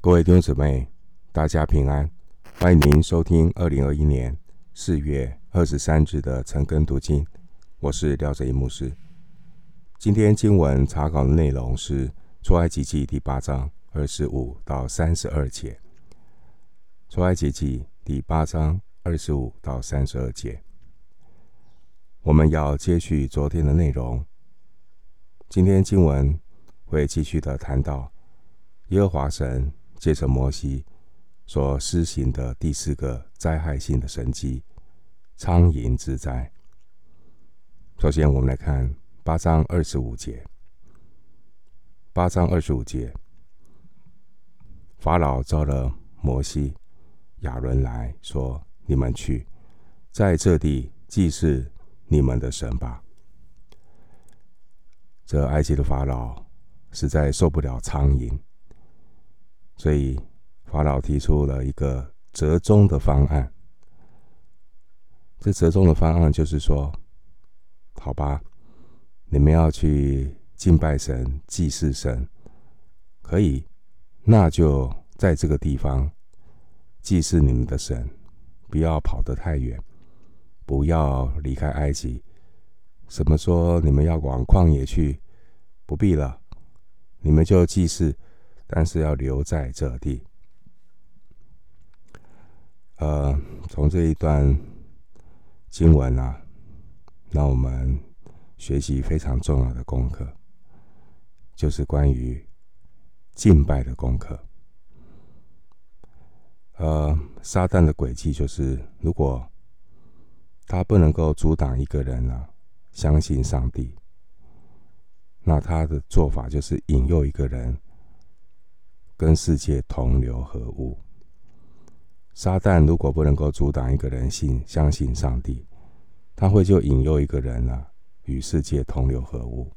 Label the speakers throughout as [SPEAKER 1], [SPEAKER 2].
[SPEAKER 1] 各位弟兄姊妹，大家平安！欢迎您收听二零二一年四月二十三日的晨更读经。我是廖哲一牧师。今天经文查考的内容是出埃及记第八章二十五到三十二节。出埃及记第八章二十五到三十二节，我们要接续昨天的内容。今天经文会继续的谈到耶和华神借着摩西所施行的第四个灾害性的神迹——苍蝇之灾。首先，我们来看八章二十五节。八章二十五节，法老召了摩西、亚伦来说：“你们去，在这地祭祀你们的神吧。”这埃及的法老实在受不了苍蝇，所以法老提出了一个折中的方案。这折中的方案就是说：“好吧，你们要去敬拜神、祭祀神，可以，那就在这个地方祭祀你们的神，不要跑得太远，不要离开埃及。”什么说你们要往旷野去？不必了，你们就祭祀，但是要留在这地。呃，从这一段经文啊，让我们学习非常重要的功课，就是关于敬拜的功课。呃，撒旦的诡计就是，如果他不能够阻挡一个人呢、啊，相信上帝，那他的做法就是引诱一个人跟世界同流合污。撒旦如果不能够阻挡一个人信相信上帝，他会就引诱一个人啊，与世界同流合污。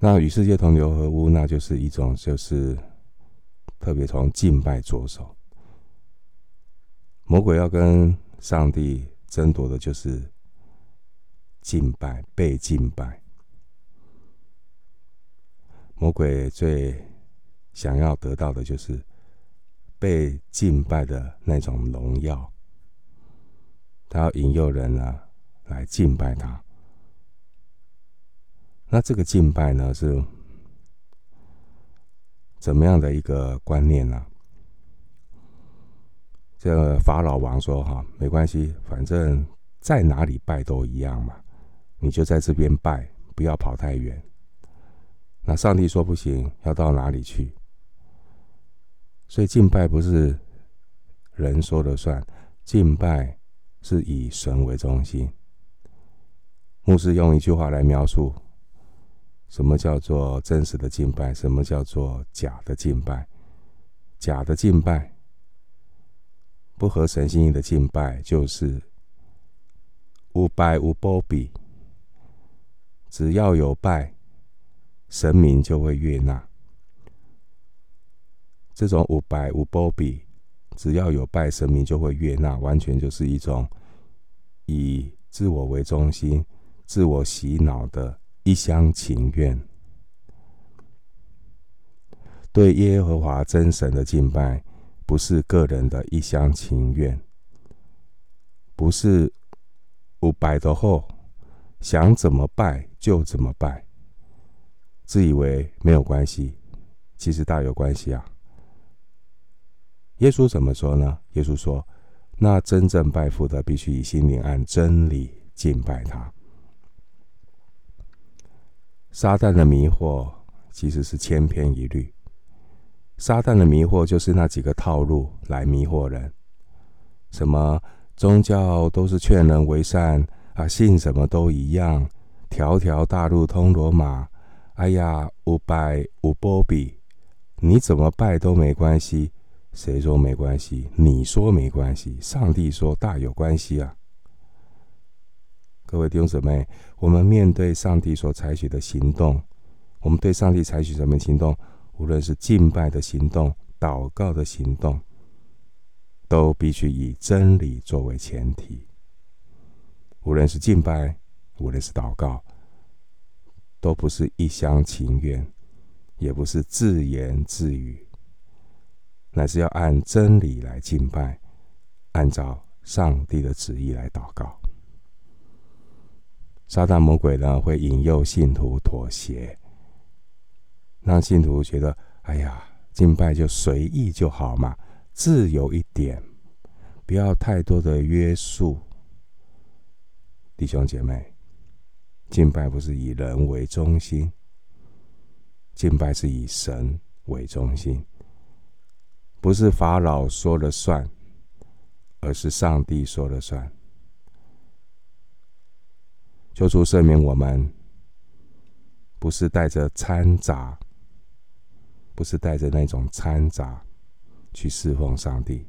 [SPEAKER 1] 那与世界同流合污，那就是一种就是特别从敬拜着手。魔鬼要跟上帝争夺的就是。敬拜，被敬拜，魔鬼最想要得到的就是被敬拜的那种荣耀。他要引诱人呢来敬拜他。那这个敬拜呢是怎么样的一个观念呢？这个法老王说：“哈，没关系，反正在哪里拜都一样嘛。”你就在这边拜，不要跑太远。那上帝说不行，要到哪里去？所以敬拜不是人说了算，敬拜是以神为中心。牧师用一句话来描述，什么叫做真实的敬拜？什么叫做假的敬拜？假的敬拜，不合神心意的敬拜，就是无拜无波比。只要有拜，神明就会悦纳。这种无拜无波比，只要有拜，神明就会悦纳，完全就是一种以自我为中心、自我洗脑的一厢情愿。对耶和华真神的敬拜，不是个人的一厢情愿，不是无拜的后。想怎么拜就怎么拜，自以为没有关系，其实大有关系啊。耶稣怎么说呢？耶稣说：“那真正拜父的，必须以心灵按真理敬拜他。”撒旦的迷惑其实是千篇一律，撒旦的迷惑就是那几个套路来迷惑人，什么宗教都是劝人为善。啊，信什么都一样，条条大路通罗马。哎呀，无拜无波比，你怎么拜都没关系。谁说没关系？你说没关系，上帝说大有关系啊！各位弟兄姊妹，我们面对上帝所采取的行动，我们对上帝采取什么行动？无论是敬拜的行动、祷告的行动，都必须以真理作为前提。无论是敬拜，无论是祷告，都不是一厢情愿，也不是自言自语，乃是要按真理来敬拜，按照上帝的旨意来祷告。撒旦魔鬼呢，会引诱信徒妥协，让信徒觉得：哎呀，敬拜就随意就好嘛，自由一点，不要太多的约束。弟兄姐妹，敬拜不是以人为中心，敬拜是以神为中心，不是法老说了算，而是上帝说了算。求主赦免我们，不是带着掺杂，不是带着那种掺杂去侍奉上帝，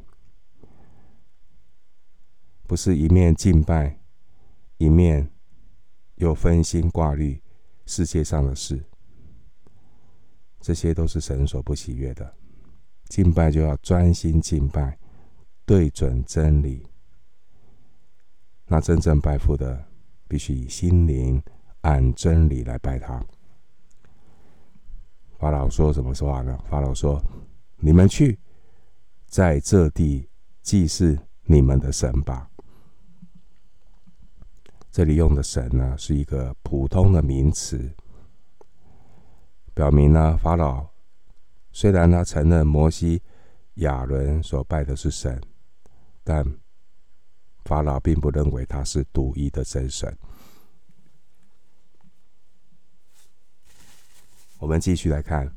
[SPEAKER 1] 不是一面敬拜，一面又分心挂虑世界上的事，这些都是神所不喜悦的。敬拜就要专心敬拜，对准真理，那真正拜父的。必须以心灵按真理来拜他。法老说什么话呢？法老说：“你们去，在这地祭祀你们的神吧。”这里用的神呢，是一个普通的名词，表明呢，法老虽然他承认摩西、亚伦所拜的是神，但法老并不认为他是独一的真神。我们继续来看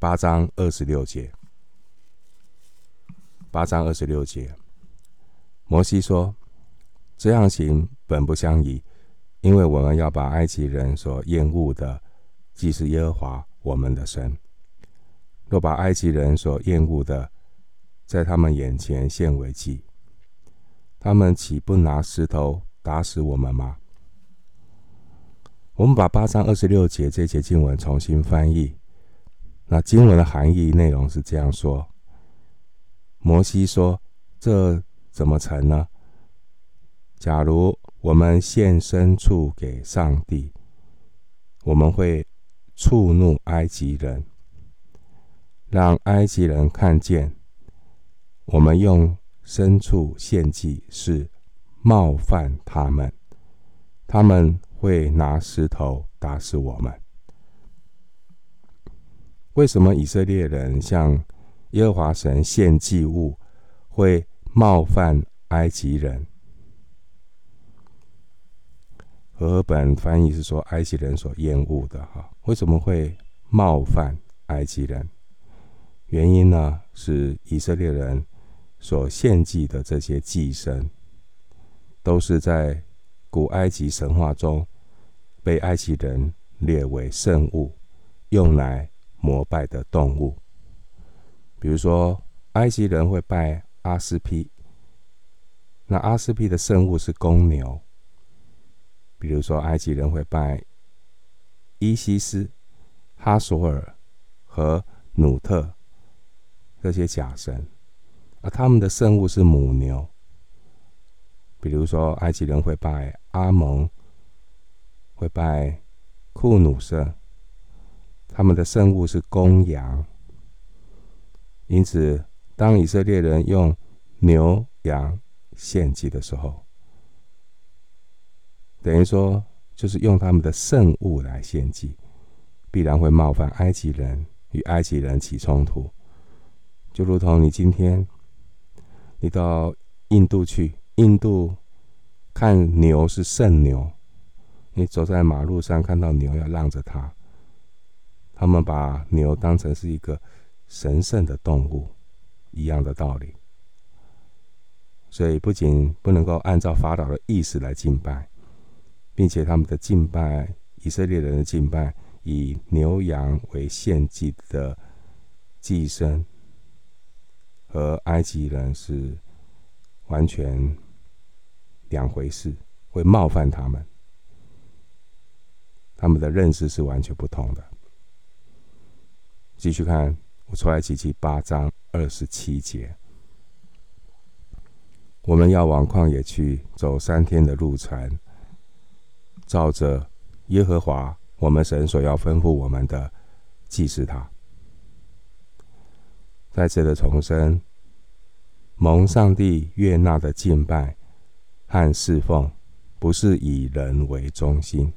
[SPEAKER 1] 八章二十六节。八章二十六节，摩西说：“这样行本不相宜，因为我们要把埃及人所厌恶的既是耶和华我们的神。若把埃及人所厌恶的，在他们眼前献为祭，他们岂不拿石头打死我们吗？我们把八章二十六节这节经文重新翻译。那经文的含义内容是这样说：摩西说：“这怎么成呢？假如我们献牲畜给上帝，我们会触怒埃及人，让埃及人看见。”我们用牲畜献祭是冒犯他们，他们会拿石头打死我们。为什么以色列人向耶和华神献祭物会冒犯埃及人？和合本翻译是说埃及人所厌恶的哈，为什么会冒犯埃及人？原因呢是以色列人。所献祭的这些祭牲，都是在古埃及神话中被埃及人列为圣物，用来膜拜的动物。比如说，埃及人会拜阿斯匹，那阿斯匹的圣物是公牛。比如说，埃及人会拜伊西斯、哈索尔和努特这些假神。而他们的圣物是母牛，比如说埃及人会拜阿蒙，会拜库努色，他们的圣物是公羊。因此，当以色列人用牛羊献祭的时候，等于说就是用他们的圣物来献祭，必然会冒犯埃及人，与埃及人起冲突，就如同你今天。你到印度去，印度看牛是圣牛，你走在马路上看到牛要让着它，他们把牛当成是一个神圣的动物，一样的道理。所以不仅不能够按照法老的意思来敬拜，并且他们的敬拜，以色列人的敬拜，以牛羊为献祭的祭牲。和埃及人是完全两回事，会冒犯他们，他们的认识是完全不同的。继续看，我出来及记八章二十七节，我们要往旷野去，走三天的路程，照着耶和华我们神所要吩咐我们的祭司他。再次的重申，蒙上帝悦纳的敬拜和侍奉，不是以人为中心，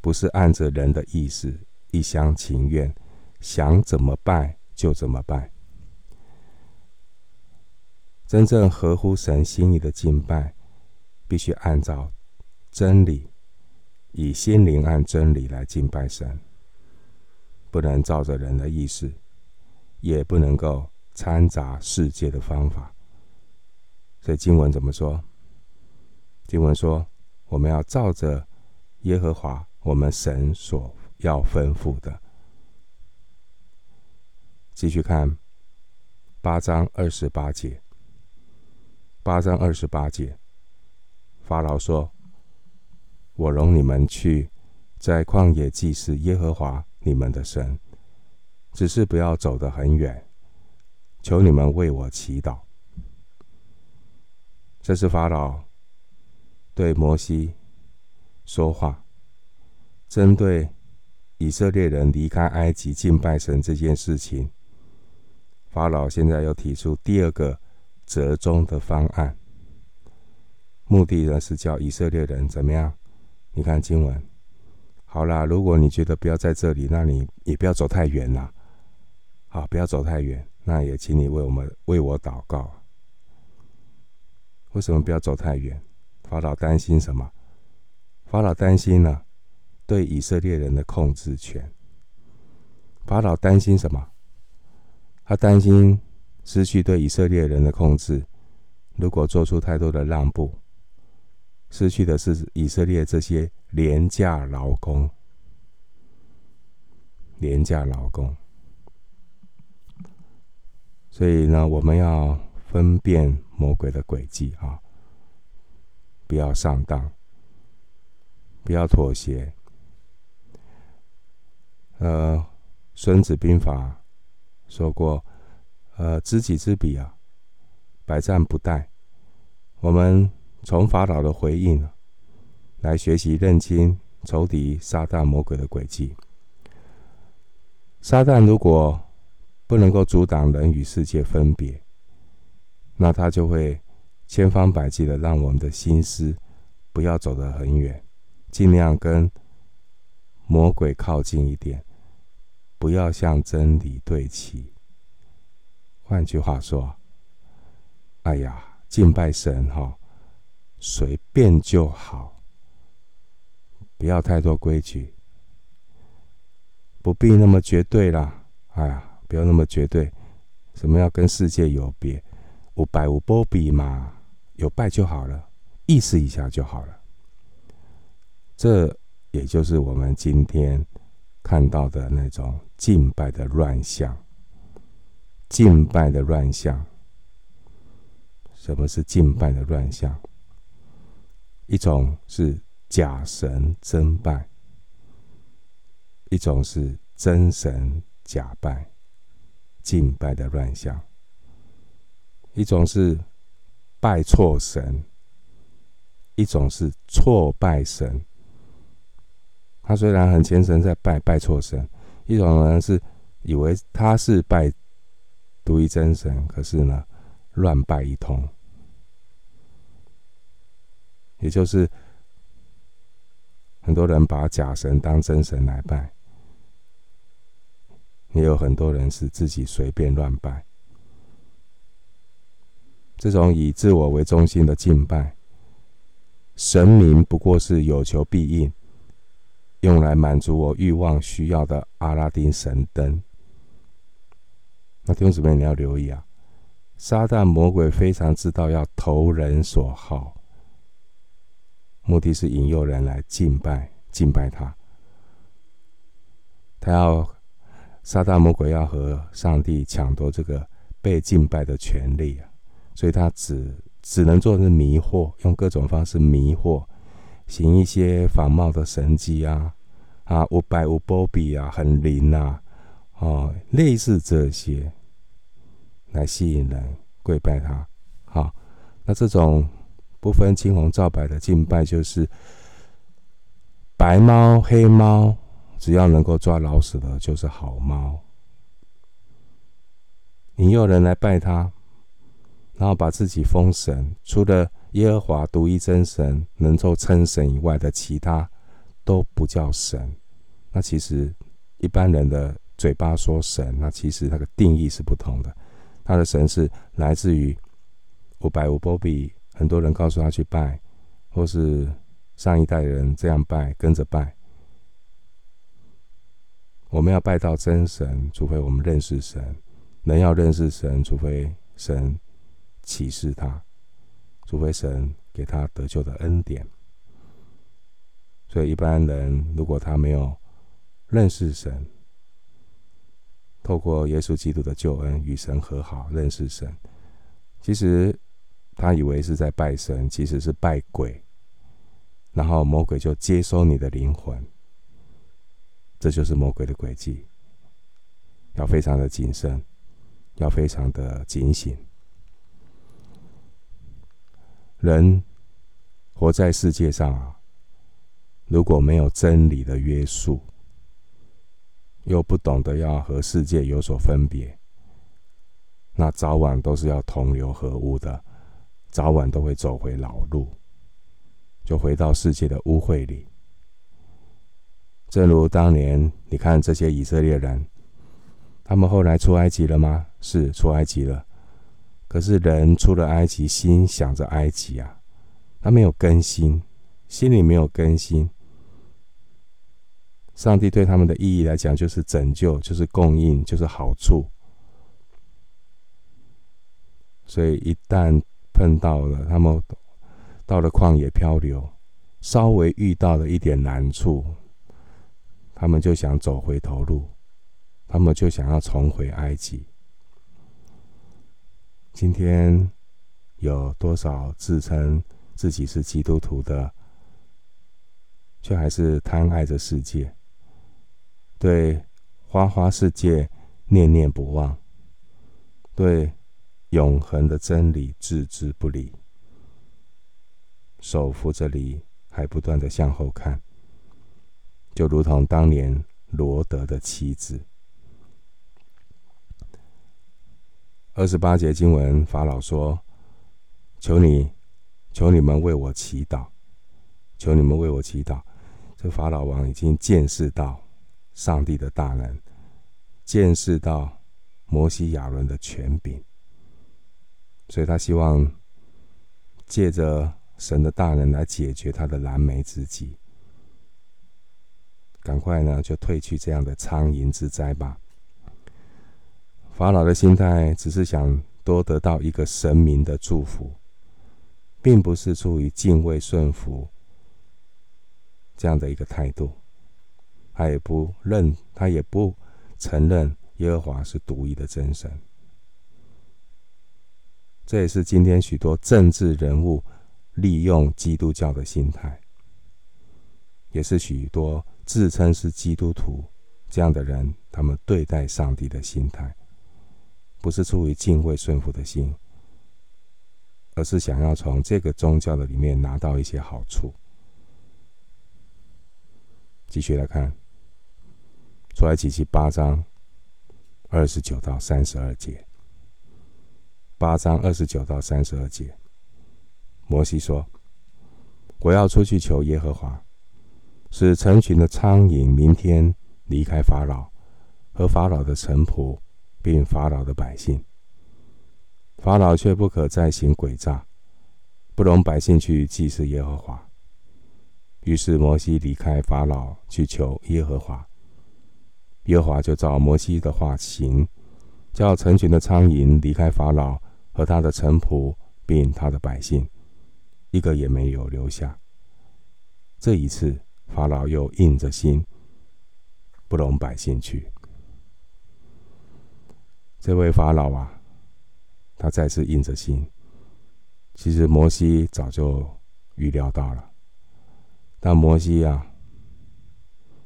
[SPEAKER 1] 不是按着人的意思一厢情愿，想怎么拜就怎么拜。真正合乎神心意的敬拜，必须按照真理，以心灵按真理来敬拜神，不能照着人的意思，也不能够掺杂世界的方法。所以经文怎么说？经文说，我们要照着耶和华我们神所要吩咐的。继续看八章二十八节。八章二十八节，法老说：“我容你们去，在旷野祭祀耶和华你们的神，只是不要走得很远。求你们为我祈祷。”这是法老对摩西说话，针对以色列人离开埃及敬拜神这件事情，法老现在又提出第二个。折中的方案，目的呢是叫以色列人怎么样？你看经文，好啦，如果你觉得不要在这里，那你也不要走太远啦。好，不要走太远，那也请你为我们为我祷告。为什么不要走太远？法老担心什么？法老担心呢？对以色列人的控制权。法老担心什么？他担心。失去对以色列人的控制，如果做出太多的让步，失去的是以色列这些廉价劳工。廉价劳工，所以呢，我们要分辨魔鬼的诡计啊，不要上当，不要妥协。呃，《孙子兵法》说过。呃，知己知彼啊，百战不殆。我们从法老的回应来学习认清仇敌撒旦魔鬼的诡计。撒旦如果不能够阻挡人与世界分别，那他就会千方百计的让我们的心思不要走得很远，尽量跟魔鬼靠近一点，不要向真理对齐。换句话说，哎呀，敬拜神哈，随便就好，不要太多规矩，不必那么绝对啦。哎呀，不要那么绝对，什么要跟世界有别？有拜有保庇嘛，有拜就好了，意思一下就好了。这也就是我们今天看到的那种敬拜的乱象。敬拜的乱象，什么是敬拜的乱象？一种是假神真拜，一种是真神假拜，敬拜的乱象。一种是拜错神，一种是错拜神。他虽然很虔诚，在拜拜错神；一种人是以为他是拜。独一真神，可是呢，乱拜一通，也就是很多人把假神当真神来拜，也有很多人是自己随便乱拜。这种以自我为中心的敬拜，神明不过是有求必应，用来满足我欲望需要的阿拉丁神灯。那弟兄姊妹，你要留意啊！撒旦魔鬼非常知道要投人所好，目的是引诱人来敬拜、敬拜他。他要撒旦魔鬼要和上帝抢夺这个被敬拜的权利啊！所以他只只能做的是迷惑，用各种方式迷惑，行一些仿冒的神迹啊啊，无拜无波比啊，很灵啊。哦，类似这些来吸引人跪拜他。好，那这种不分青红皂白的敬拜，就是白猫黑猫，只要能够抓老鼠的，就是好猫。你有人来拜他，然后把自己封神，除了耶和华独一真神能够称神以外的，其他都不叫神。那其实一般人的嘴巴说神，那其实那个定义是不同的。他的神是来自于五百五波比，很多人告诉他去拜，或是上一代人这样拜，跟着拜。我们要拜到真神，除非我们认识神。人要认识神，除非神启示他，除非神给他得救的恩典。所以一般人如果他没有认识神，透过耶稣基督的救恩与神和好，认识神，其实他以为是在拜神，其实是拜鬼，然后魔鬼就接收你的灵魂，这就是魔鬼的诡计，要非常的谨慎。要非常的警醒。人活在世界上啊，如果没有真理的约束，又不懂得要和世界有所分别，那早晚都是要同流合污的，早晚都会走回老路，就回到世界的污秽里。正如当年，你看这些以色列人。他们后来出埃及了吗？是出埃及了。可是人出了埃及，心想着埃及啊，他没有更新，心里没有更新。上帝对他们的意义来讲，就是拯救，就是供应，就是好处。所以一旦碰到了他们到了旷野漂流，稍微遇到了一点难处，他们就想走回头路。他们就想要重回埃及。今天有多少自称自己是基督徒的，却还是贪爱着世界，对花花世界念念不忘，对永恒的真理置之不理，手扶着犁，还不断的向后看，就如同当年罗德的妻子。二十八节经文，法老说：“求你，求你们为我祈祷，求你们为我祈祷。”这法老王已经见识到上帝的大能，见识到摩西亚伦的权柄，所以他希望借着神的大能来解决他的燃眉之急。赶快呢，就退去这样的苍蝇之灾吧。法老的心态只是想多得到一个神明的祝福，并不是出于敬畏顺服这样的一个态度。他也不认，他也不承认耶和华是独一的真神。这也是今天许多政治人物利用基督教的心态，也是许多自称是基督徒这样的人，他们对待上帝的心态。不是出于敬畏顺服的心，而是想要从这个宗教的里面拿到一些好处。继续来看，出埃及记八章二十九到三十二节。八章二十九到三十二节，摩西说：“我要出去求耶和华，使成群的苍蝇明天离开法老和法老的臣仆。”并法老的百姓，法老却不可再行诡诈，不容百姓去祭祀耶和华。于是摩西离开法老去求耶和华，耶和华就照摩西的话行，叫成群的苍蝇离开法老和他的臣仆，并他的百姓，一个也没有留下。这一次，法老又硬着心，不容百姓去。这位法老啊，他再次硬着心。其实摩西早就预料到了，但摩西啊，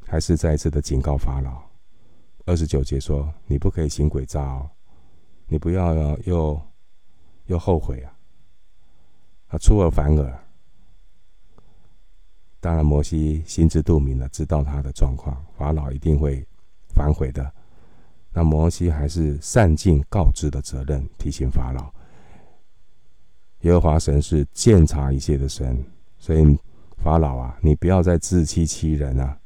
[SPEAKER 1] 还是再一次的警告法老。二十九节说：“你不可以行诡诈哦，你不要又又后悔啊，啊，出尔反尔。”当然摩西心知肚明了，知道他的状况，法老一定会反悔的。那摩西还是善尽告知的责任，提醒法老，耶和华神是鉴察一切的神，所以法老啊，你不要再自欺欺人啊！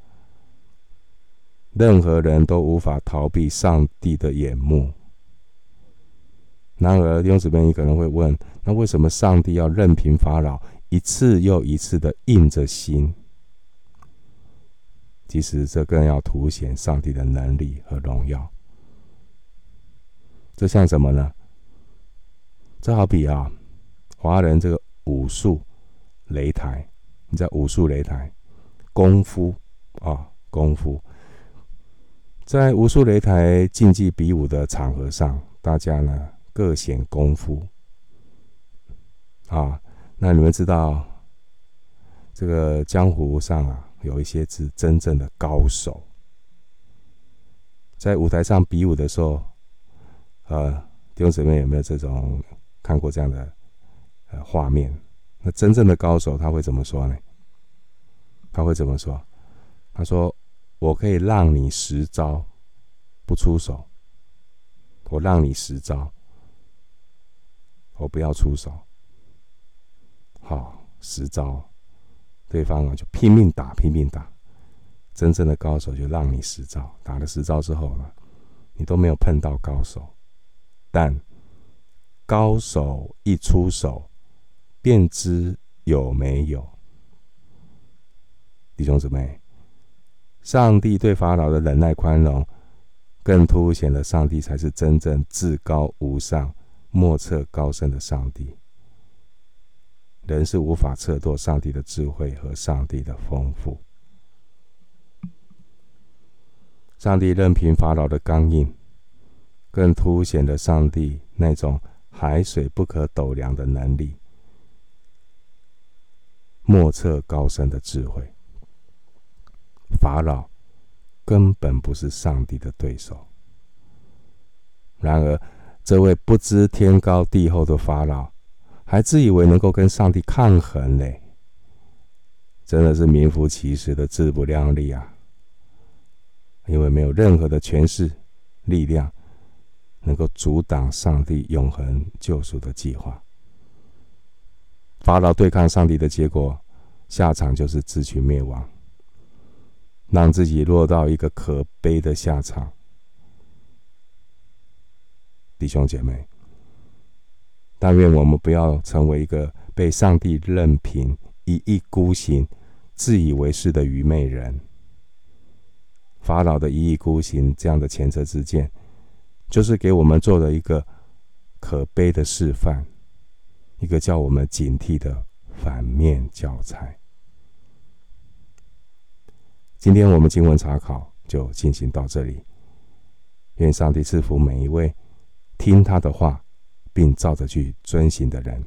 [SPEAKER 1] 任何人都无法逃避上帝的眼目。然而，弟兄姊妹，你可能会问：那为什么上帝要任凭法老一次又一次的硬着心？其实，这更要凸显上帝的能力和荣耀。这像什么呢？这好比啊，华人这个武术擂台，你在武术擂台，功夫啊，功夫。在武术擂台竞技比武的场合上，大家呢各显功夫啊。那你们知道，这个江湖上啊，有一些是真正的高手，在舞台上比武的时候，呃，弟兄姊妹有没有这种看过这样的呃画面？那真正的高手他会怎么说呢？他会怎么说？他说。我可以让你十招不出手，我让你十招，我不要出手。好，十招，对方啊就拼命打，拼命打。真正的高手就让你十招，打了十招之后呢，你都没有碰到高手，但高手一出手，便知有没有。弟兄姊妹。上帝对法老的忍耐宽容，更凸显了上帝才是真正至高无上、莫测高深的上帝。人是无法测度上帝的智慧和上帝的丰富。上帝任凭法老的刚硬，更凸显了上帝那种海水不可斗量的能力，莫测高深的智慧。法老根本不是上帝的对手。然而，这位不知天高地厚的法老，还自以为能够跟上帝抗衡呢，真的是名副其实的自不量力啊！因为没有任何的权势力量能够阻挡上帝永恒救赎的计划。法老对抗上帝的结果，下场就是自取灭亡。让自己落到一个可悲的下场，弟兄姐妹，但愿我们不要成为一个被上帝任凭、一意孤行、自以为是的愚昧人。法老的一意孤行这样的前车之鉴，就是给我们做了一个可悲的示范，一个叫我们警惕的反面教材。今天我们经文查考就进行到这里。愿上帝赐福每一位听他的话，并照着去遵行的人。